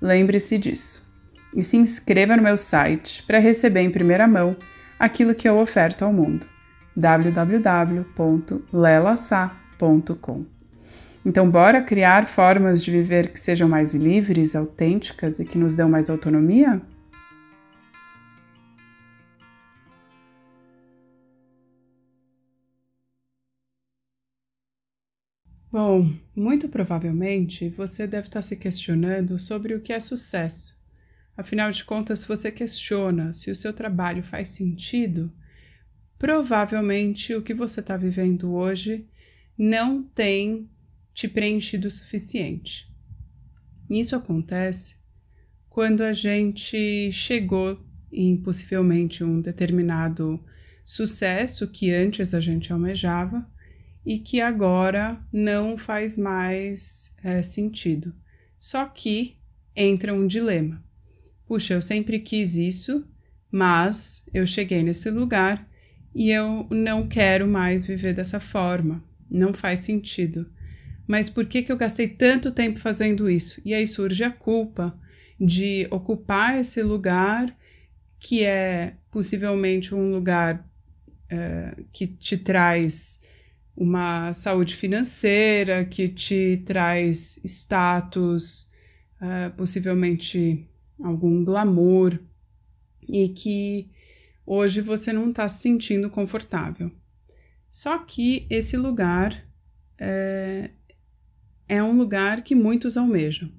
Lembre-se disso. E se inscreva no meu site para receber em primeira mão aquilo que eu oferto ao mundo. www.lelasa.com. Então, bora criar formas de viver que sejam mais livres, autênticas e que nos dão mais autonomia? Bom, muito provavelmente você deve estar se questionando sobre o que é sucesso. Afinal de contas, se você questiona se o seu trabalho faz sentido, provavelmente o que você está vivendo hoje não tem te preenchido o suficiente. Isso acontece quando a gente chegou em possivelmente um determinado sucesso que antes a gente almejava e que agora não faz mais é, sentido. Só que entra um dilema. Puxa, eu sempre quis isso, mas eu cheguei nesse lugar e eu não quero mais viver dessa forma. Não faz sentido. Mas por que, que eu gastei tanto tempo fazendo isso? E aí surge a culpa de ocupar esse lugar que é possivelmente um lugar uh, que te traz uma saúde financeira que te traz status, uh, possivelmente algum glamour, e que hoje você não está se sentindo confortável. Só que esse lugar é, é um lugar que muitos almejam.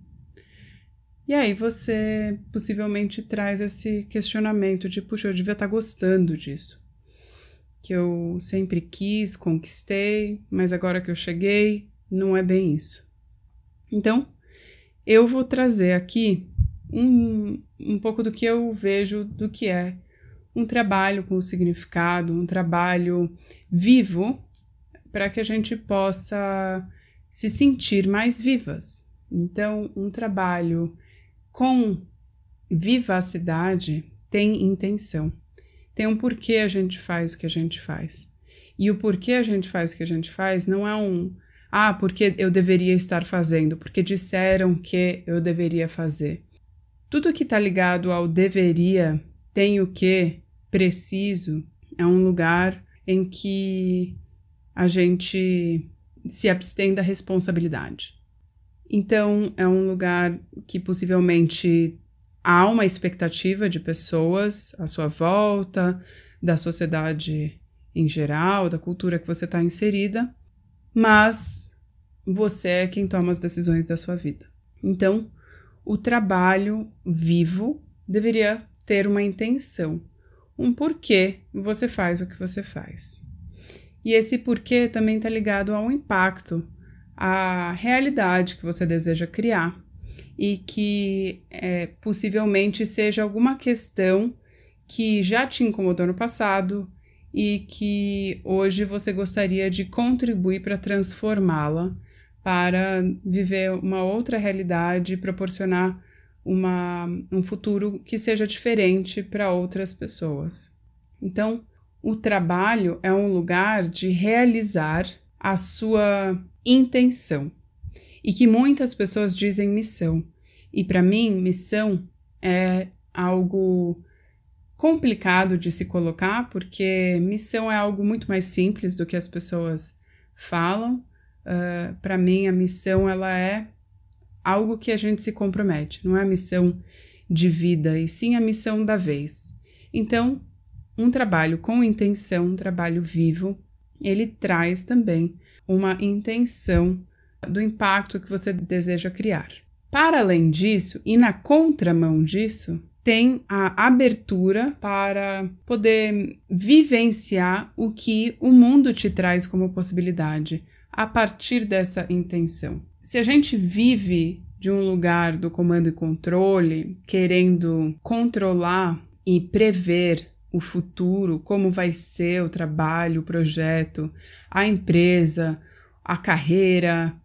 E aí você possivelmente traz esse questionamento de, puxa, eu devia estar tá gostando disso que eu sempre quis, conquistei, mas agora que eu cheguei, não é bem isso. Então, eu vou trazer aqui um, um pouco do que eu vejo do que é um trabalho com significado, um trabalho vivo, para que a gente possa se sentir mais vivas. Então, um trabalho com vivacidade tem intenção tem um porquê a gente faz o que a gente faz. E o porquê a gente faz o que a gente faz não é um ah, porque eu deveria estar fazendo, porque disseram que eu deveria fazer. Tudo que está ligado ao deveria, tenho que, preciso, é um lugar em que a gente se abstém da responsabilidade. Então, é um lugar que possivelmente há uma expectativa de pessoas à sua volta, da sociedade em geral, da cultura que você está inserida, mas você é quem toma as decisões da sua vida. Então, o trabalho vivo deveria ter uma intenção, um porquê você faz o que você faz. E esse porquê também está ligado ao impacto, à realidade que você deseja criar e que é, possivelmente seja alguma questão que já te incomodou no passado e que hoje você gostaria de contribuir para transformá-la, para viver uma outra realidade, proporcionar uma, um futuro que seja diferente para outras pessoas. Então, o trabalho é um lugar de realizar a sua intenção e que muitas pessoas dizem missão. E para mim, missão é algo complicado de se colocar, porque missão é algo muito mais simples do que as pessoas falam. Uh, para mim, a missão ela é algo que a gente se compromete, não é a missão de vida, e sim a missão da vez. Então, um trabalho com intenção, um trabalho vivo, ele traz também uma intenção do impacto que você deseja criar. Para além disso, e na contramão disso, tem a abertura para poder vivenciar o que o mundo te traz como possibilidade a partir dessa intenção. Se a gente vive de um lugar do comando e controle, querendo controlar e prever o futuro, como vai ser o trabalho, o projeto, a empresa, a carreira,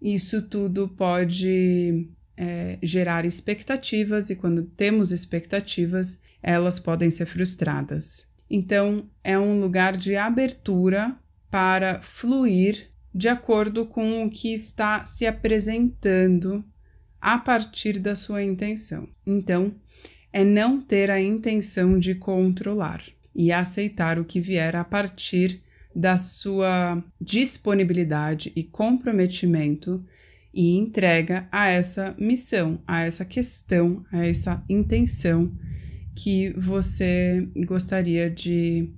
isso tudo pode é, gerar expectativas, e quando temos expectativas, elas podem ser frustradas. Então, é um lugar de abertura para fluir de acordo com o que está se apresentando a partir da sua intenção. Então, é não ter a intenção de controlar e aceitar o que vier a partir da sua disponibilidade e comprometimento e entrega a essa missão, a essa questão, a essa intenção que você gostaria de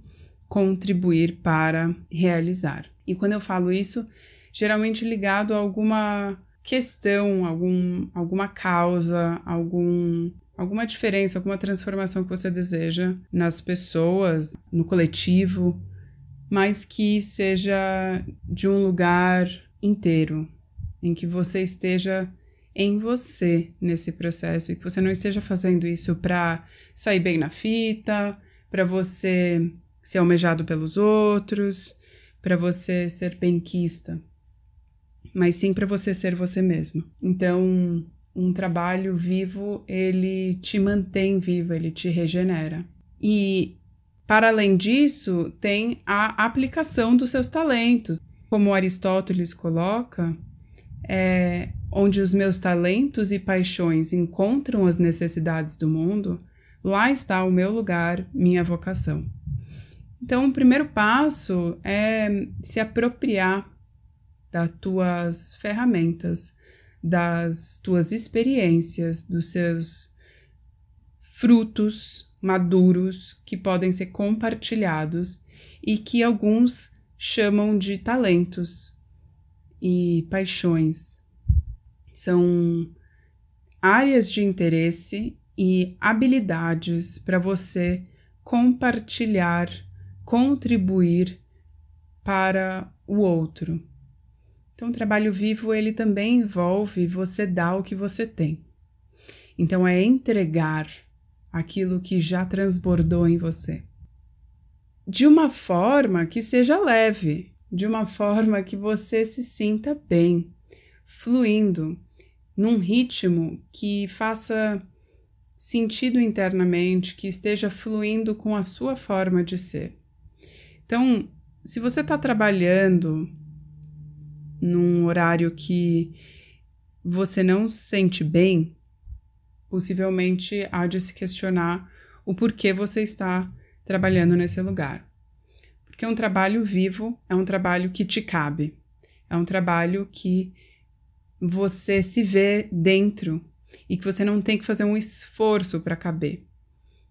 contribuir para realizar. E quando eu falo isso, geralmente ligado a alguma questão, algum, alguma causa, algum, alguma diferença, alguma transformação que você deseja nas pessoas, no coletivo, mas que seja de um lugar inteiro, em que você esteja em você nesse processo e que você não esteja fazendo isso para sair bem na fita, para você ser almejado pelos outros, para você ser benquista, mas sim para você ser você mesmo. Então, um trabalho vivo, ele te mantém vivo, ele te regenera. E para além disso, tem a aplicação dos seus talentos. Como Aristóteles coloca, é, onde os meus talentos e paixões encontram as necessidades do mundo, lá está o meu lugar, minha vocação. Então, o primeiro passo é se apropriar das tuas ferramentas, das tuas experiências, dos seus frutos maduros que podem ser compartilhados e que alguns chamam de talentos e paixões. São áreas de interesse e habilidades para você compartilhar, contribuir para o outro. Então, o trabalho vivo ele também envolve você dar o que você tem. Então, é entregar aquilo que já transbordou em você. De uma forma que seja leve, de uma forma que você se sinta bem, fluindo, num ritmo que faça sentido internamente, que esteja fluindo com a sua forma de ser. Então, se você está trabalhando num horário que você não se sente bem, possivelmente há de se questionar o porquê você está trabalhando nesse lugar. Porque um trabalho vivo é um trabalho que te cabe, é um trabalho que você se vê dentro e que você não tem que fazer um esforço para caber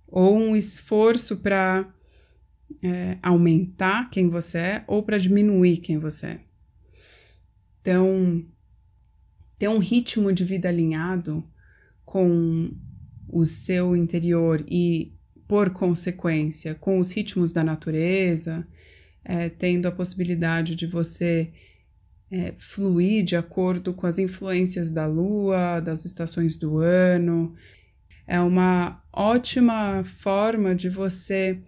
ou um esforço para é, aumentar quem você é ou para diminuir quem você é. Então, ter um ritmo de vida alinhado com o seu interior e por consequência, com os ritmos da natureza, é, tendo a possibilidade de você é, fluir de acordo com as influências da lua, das estações do ano. É uma ótima forma de você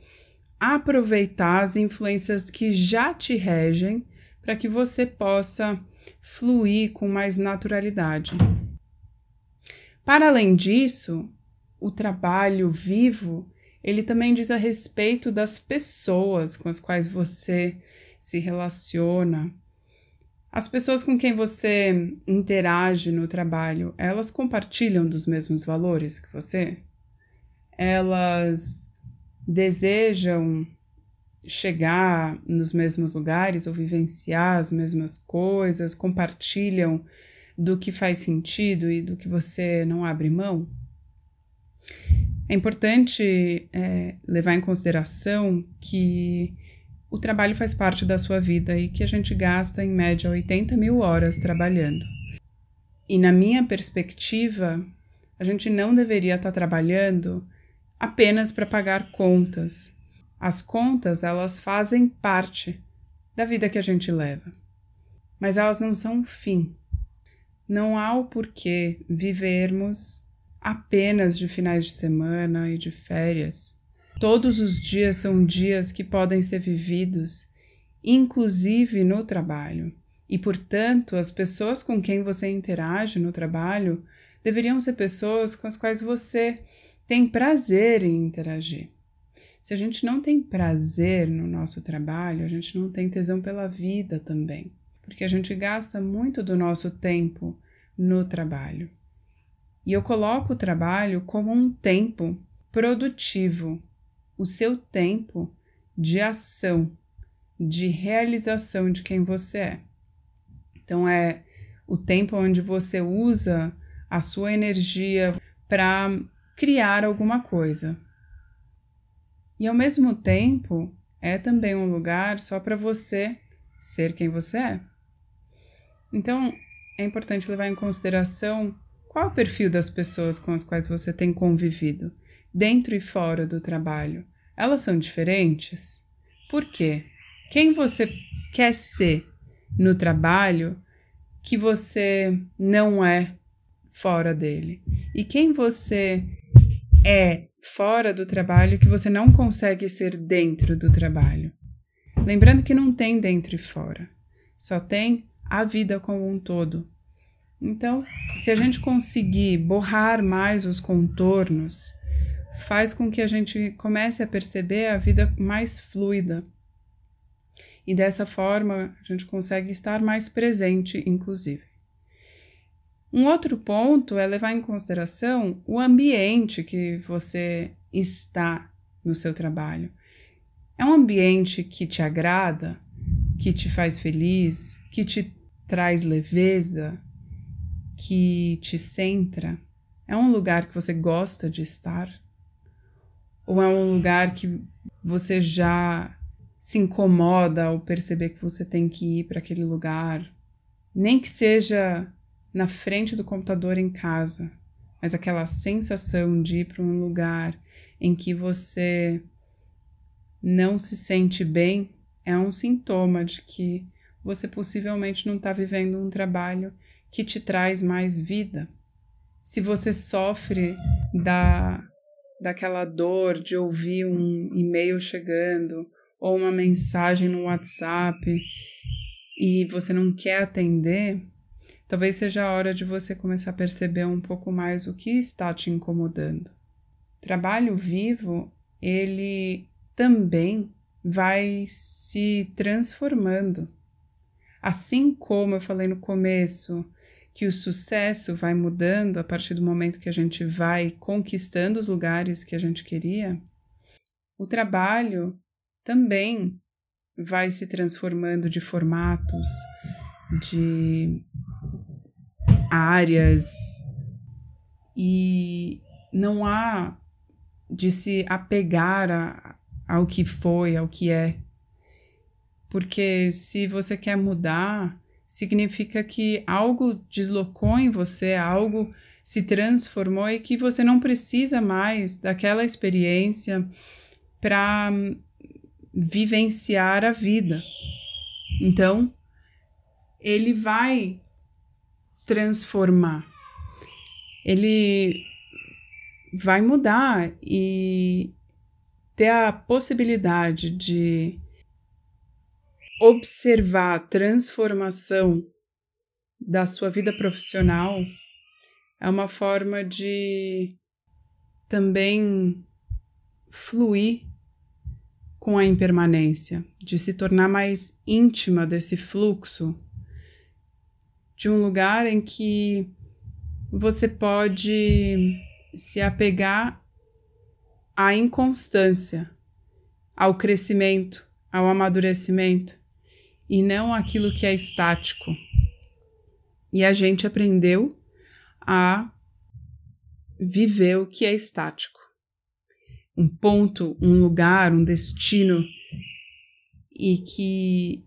aproveitar as influências que já te regem para que você possa fluir com mais naturalidade. Para além disso, o trabalho vivo ele também diz a respeito das pessoas com as quais você se relaciona. As pessoas com quem você interage no trabalho, elas compartilham dos mesmos valores que você? Elas desejam chegar nos mesmos lugares ou vivenciar as mesmas coisas, compartilham do que faz sentido e do que você não abre mão? É importante é, levar em consideração que o trabalho faz parte da sua vida e que a gente gasta em média 80 mil horas trabalhando. E na minha perspectiva, a gente não deveria estar trabalhando apenas para pagar contas. As contas, elas fazem parte da vida que a gente leva, mas elas não são o fim. Não há o porquê vivermos apenas de finais de semana e de férias. Todos os dias são dias que podem ser vividos, inclusive no trabalho. E, portanto, as pessoas com quem você interage no trabalho deveriam ser pessoas com as quais você tem prazer em interagir. Se a gente não tem prazer no nosso trabalho, a gente não tem tesão pela vida também, porque a gente gasta muito do nosso tempo no trabalho. E eu coloco o trabalho como um tempo produtivo, o seu tempo de ação, de realização de quem você é. Então, é o tempo onde você usa a sua energia para criar alguma coisa. E ao mesmo tempo, é também um lugar só para você ser quem você é. Então, é importante levar em consideração qual o perfil das pessoas com as quais você tem convivido, dentro e fora do trabalho. Elas são diferentes? Por quê? Quem você quer ser no trabalho que você não é fora dele? E quem você é fora do trabalho que você não consegue ser dentro do trabalho? Lembrando que não tem dentro e fora, só tem a vida como um todo. Então, se a gente conseguir borrar mais os contornos, faz com que a gente comece a perceber a vida mais fluida. E dessa forma, a gente consegue estar mais presente, inclusive. Um outro ponto é levar em consideração o ambiente que você está no seu trabalho. É um ambiente que te agrada, que te faz feliz, que te traz leveza, que te centra? É um lugar que você gosta de estar? Ou é um lugar que você já se incomoda ao perceber que você tem que ir para aquele lugar? Nem que seja na frente do computador em casa, mas aquela sensação de ir para um lugar em que você não se sente bem é um sintoma de que você possivelmente não está vivendo um trabalho que te traz mais vida. Se você sofre da daquela dor de ouvir um e-mail chegando ou uma mensagem no WhatsApp e você não quer atender, talvez seja a hora de você começar a perceber um pouco mais o que está te incomodando. Trabalho vivo, ele também vai se transformando. Assim como eu falei no começo, que o sucesso vai mudando a partir do momento que a gente vai conquistando os lugares que a gente queria, o trabalho também vai se transformando de formatos, de áreas e não há de se apegar a, ao que foi, ao que é. Porque se você quer mudar, significa que algo deslocou em você, algo se transformou e que você não precisa mais daquela experiência para vivenciar a vida. Então, ele vai transformar. Ele vai mudar e ter a possibilidade de observar a transformação da sua vida profissional é uma forma de também fluir com a impermanência, de se tornar mais íntima desse fluxo, de um lugar em que você pode se apegar à inconstância, ao crescimento, ao amadurecimento, e não aquilo que é estático. E a gente aprendeu a viver o que é estático. Um ponto, um lugar, um destino e que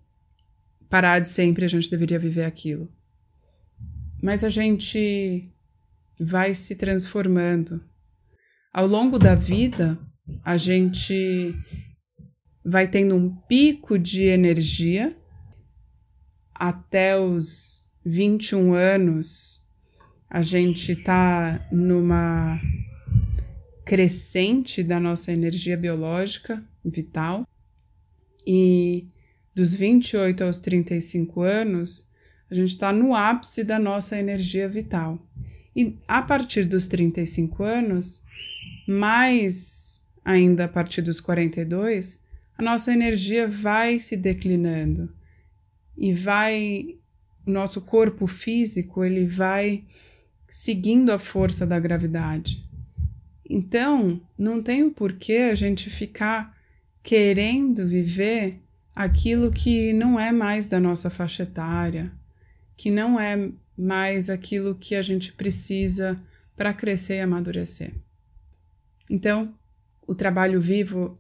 parar de sempre a gente deveria viver aquilo. Mas a gente vai se transformando. Ao longo da vida, a gente vai tendo um pico de energia até os 21 anos. A gente está numa crescente da nossa energia biológica vital e dos 28 aos 35 anos, a gente está no ápice da nossa energia vital. E a partir dos 35 anos, mais ainda a partir dos 42, a nossa energia vai se declinando e vai nosso corpo físico ele vai seguindo a força da gravidade. Então, não tem o porquê a gente ficar querendo viver aquilo que não é mais da nossa faixa etária, que não é mais aquilo que a gente precisa para crescer e amadurecer. Então, o trabalho vivo,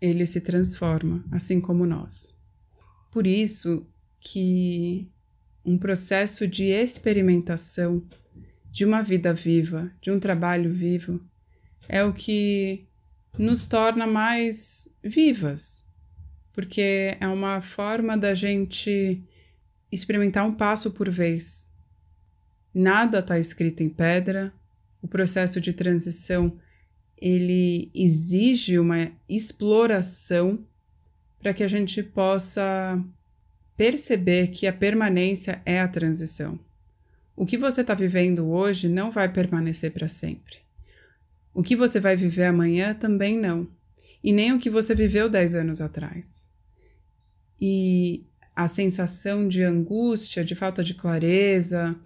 ele se transforma, assim como nós. Por isso que um processo de experimentação de uma vida viva, de um trabalho vivo, é o que nos torna mais vivas, porque é uma forma da gente experimentar um passo por vez. Nada está escrito em pedra. O processo de transição ele exige uma exploração para que a gente possa perceber que a permanência é a transição. O que você está vivendo hoje não vai permanecer para sempre. O que você vai viver amanhã também não. E nem o que você viveu dez anos atrás. E a sensação de angústia, de falta de clareza,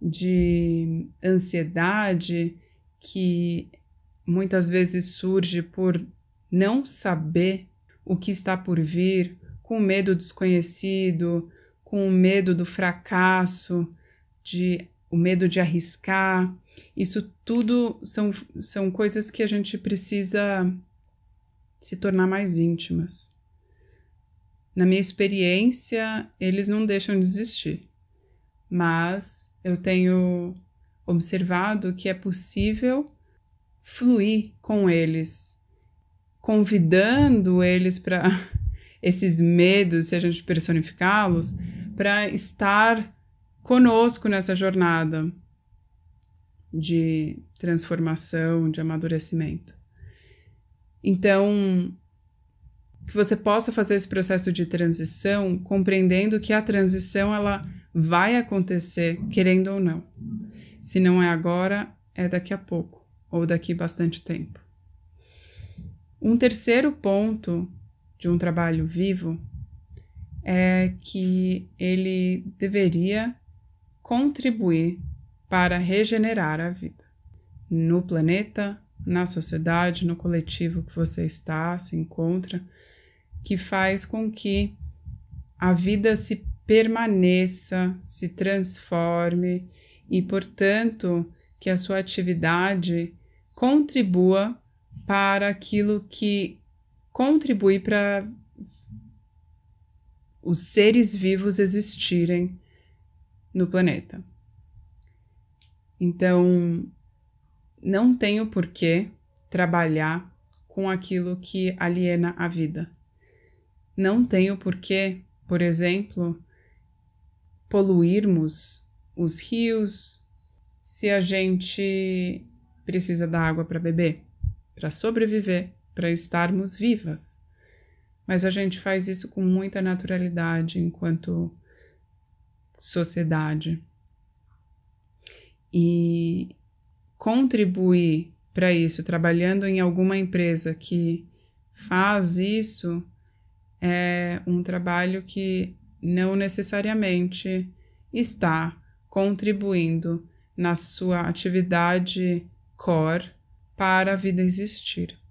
de ansiedade que muitas vezes surge por não saber o que está por vir, com medo desconhecido, com o medo do fracasso, de o medo de arriscar. Isso tudo são, são coisas que a gente precisa se tornar mais íntimas. Na minha experiência, eles não deixam de existir, mas eu tenho observado que é possível fluir com eles, convidando eles para esses medos, se a gente personificá-los, para estar conosco nessa jornada de transformação, de amadurecimento. Então, que você possa fazer esse processo de transição compreendendo que a transição ela vai acontecer, querendo ou não. Se não é agora, é daqui a pouco ou daqui bastante tempo. Um terceiro ponto de um trabalho vivo é que ele deveria contribuir para regenerar a vida no planeta, na sociedade, no coletivo que você está, se encontra que faz com que a vida se permaneça, se transforme e, portanto, que a sua atividade contribua para aquilo que contribui para os seres vivos existirem no planeta. Então, não tenho por que trabalhar com aquilo que aliena a vida. Não tenho porquê, por exemplo, poluirmos os rios se a gente precisa da água para beber, para sobreviver, para estarmos vivas. Mas a gente faz isso com muita naturalidade enquanto sociedade. E contribuir para isso, trabalhando em alguma empresa que faz isso, é um trabalho que não necessariamente está contribuindo na sua atividade core para a vida existir.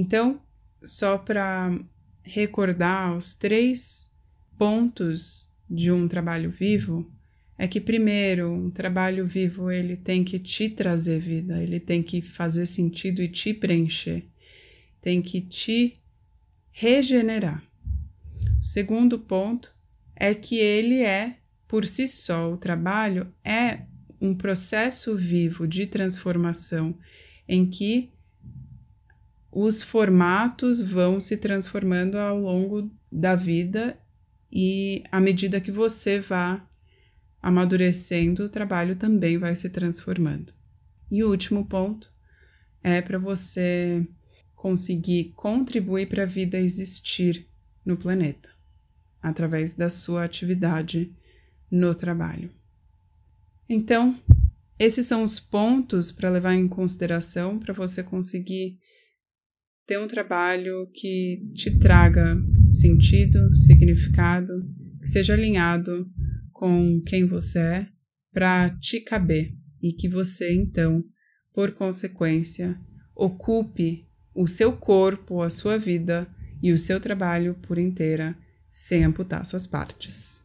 Então, só para recordar os três pontos de um trabalho vivo, é que primeiro, um trabalho vivo ele tem que te trazer vida, ele tem que fazer sentido e te preencher, tem que te regenerar. O segundo ponto é que ele é por si só, o trabalho é um processo vivo de transformação em que os formatos vão se transformando ao longo da vida e à medida que você vá amadurecendo, o trabalho também vai se transformando. E o último ponto é para você conseguir contribuir para a vida existir no planeta através da sua atividade no trabalho. Então, esses são os pontos para levar em consideração para você conseguir ter um trabalho que te traga sentido, significado, que seja alinhado com quem você é para te caber e que você então, por consequência, ocupe o seu corpo, a sua vida e o seu trabalho por inteira sem amputar suas partes.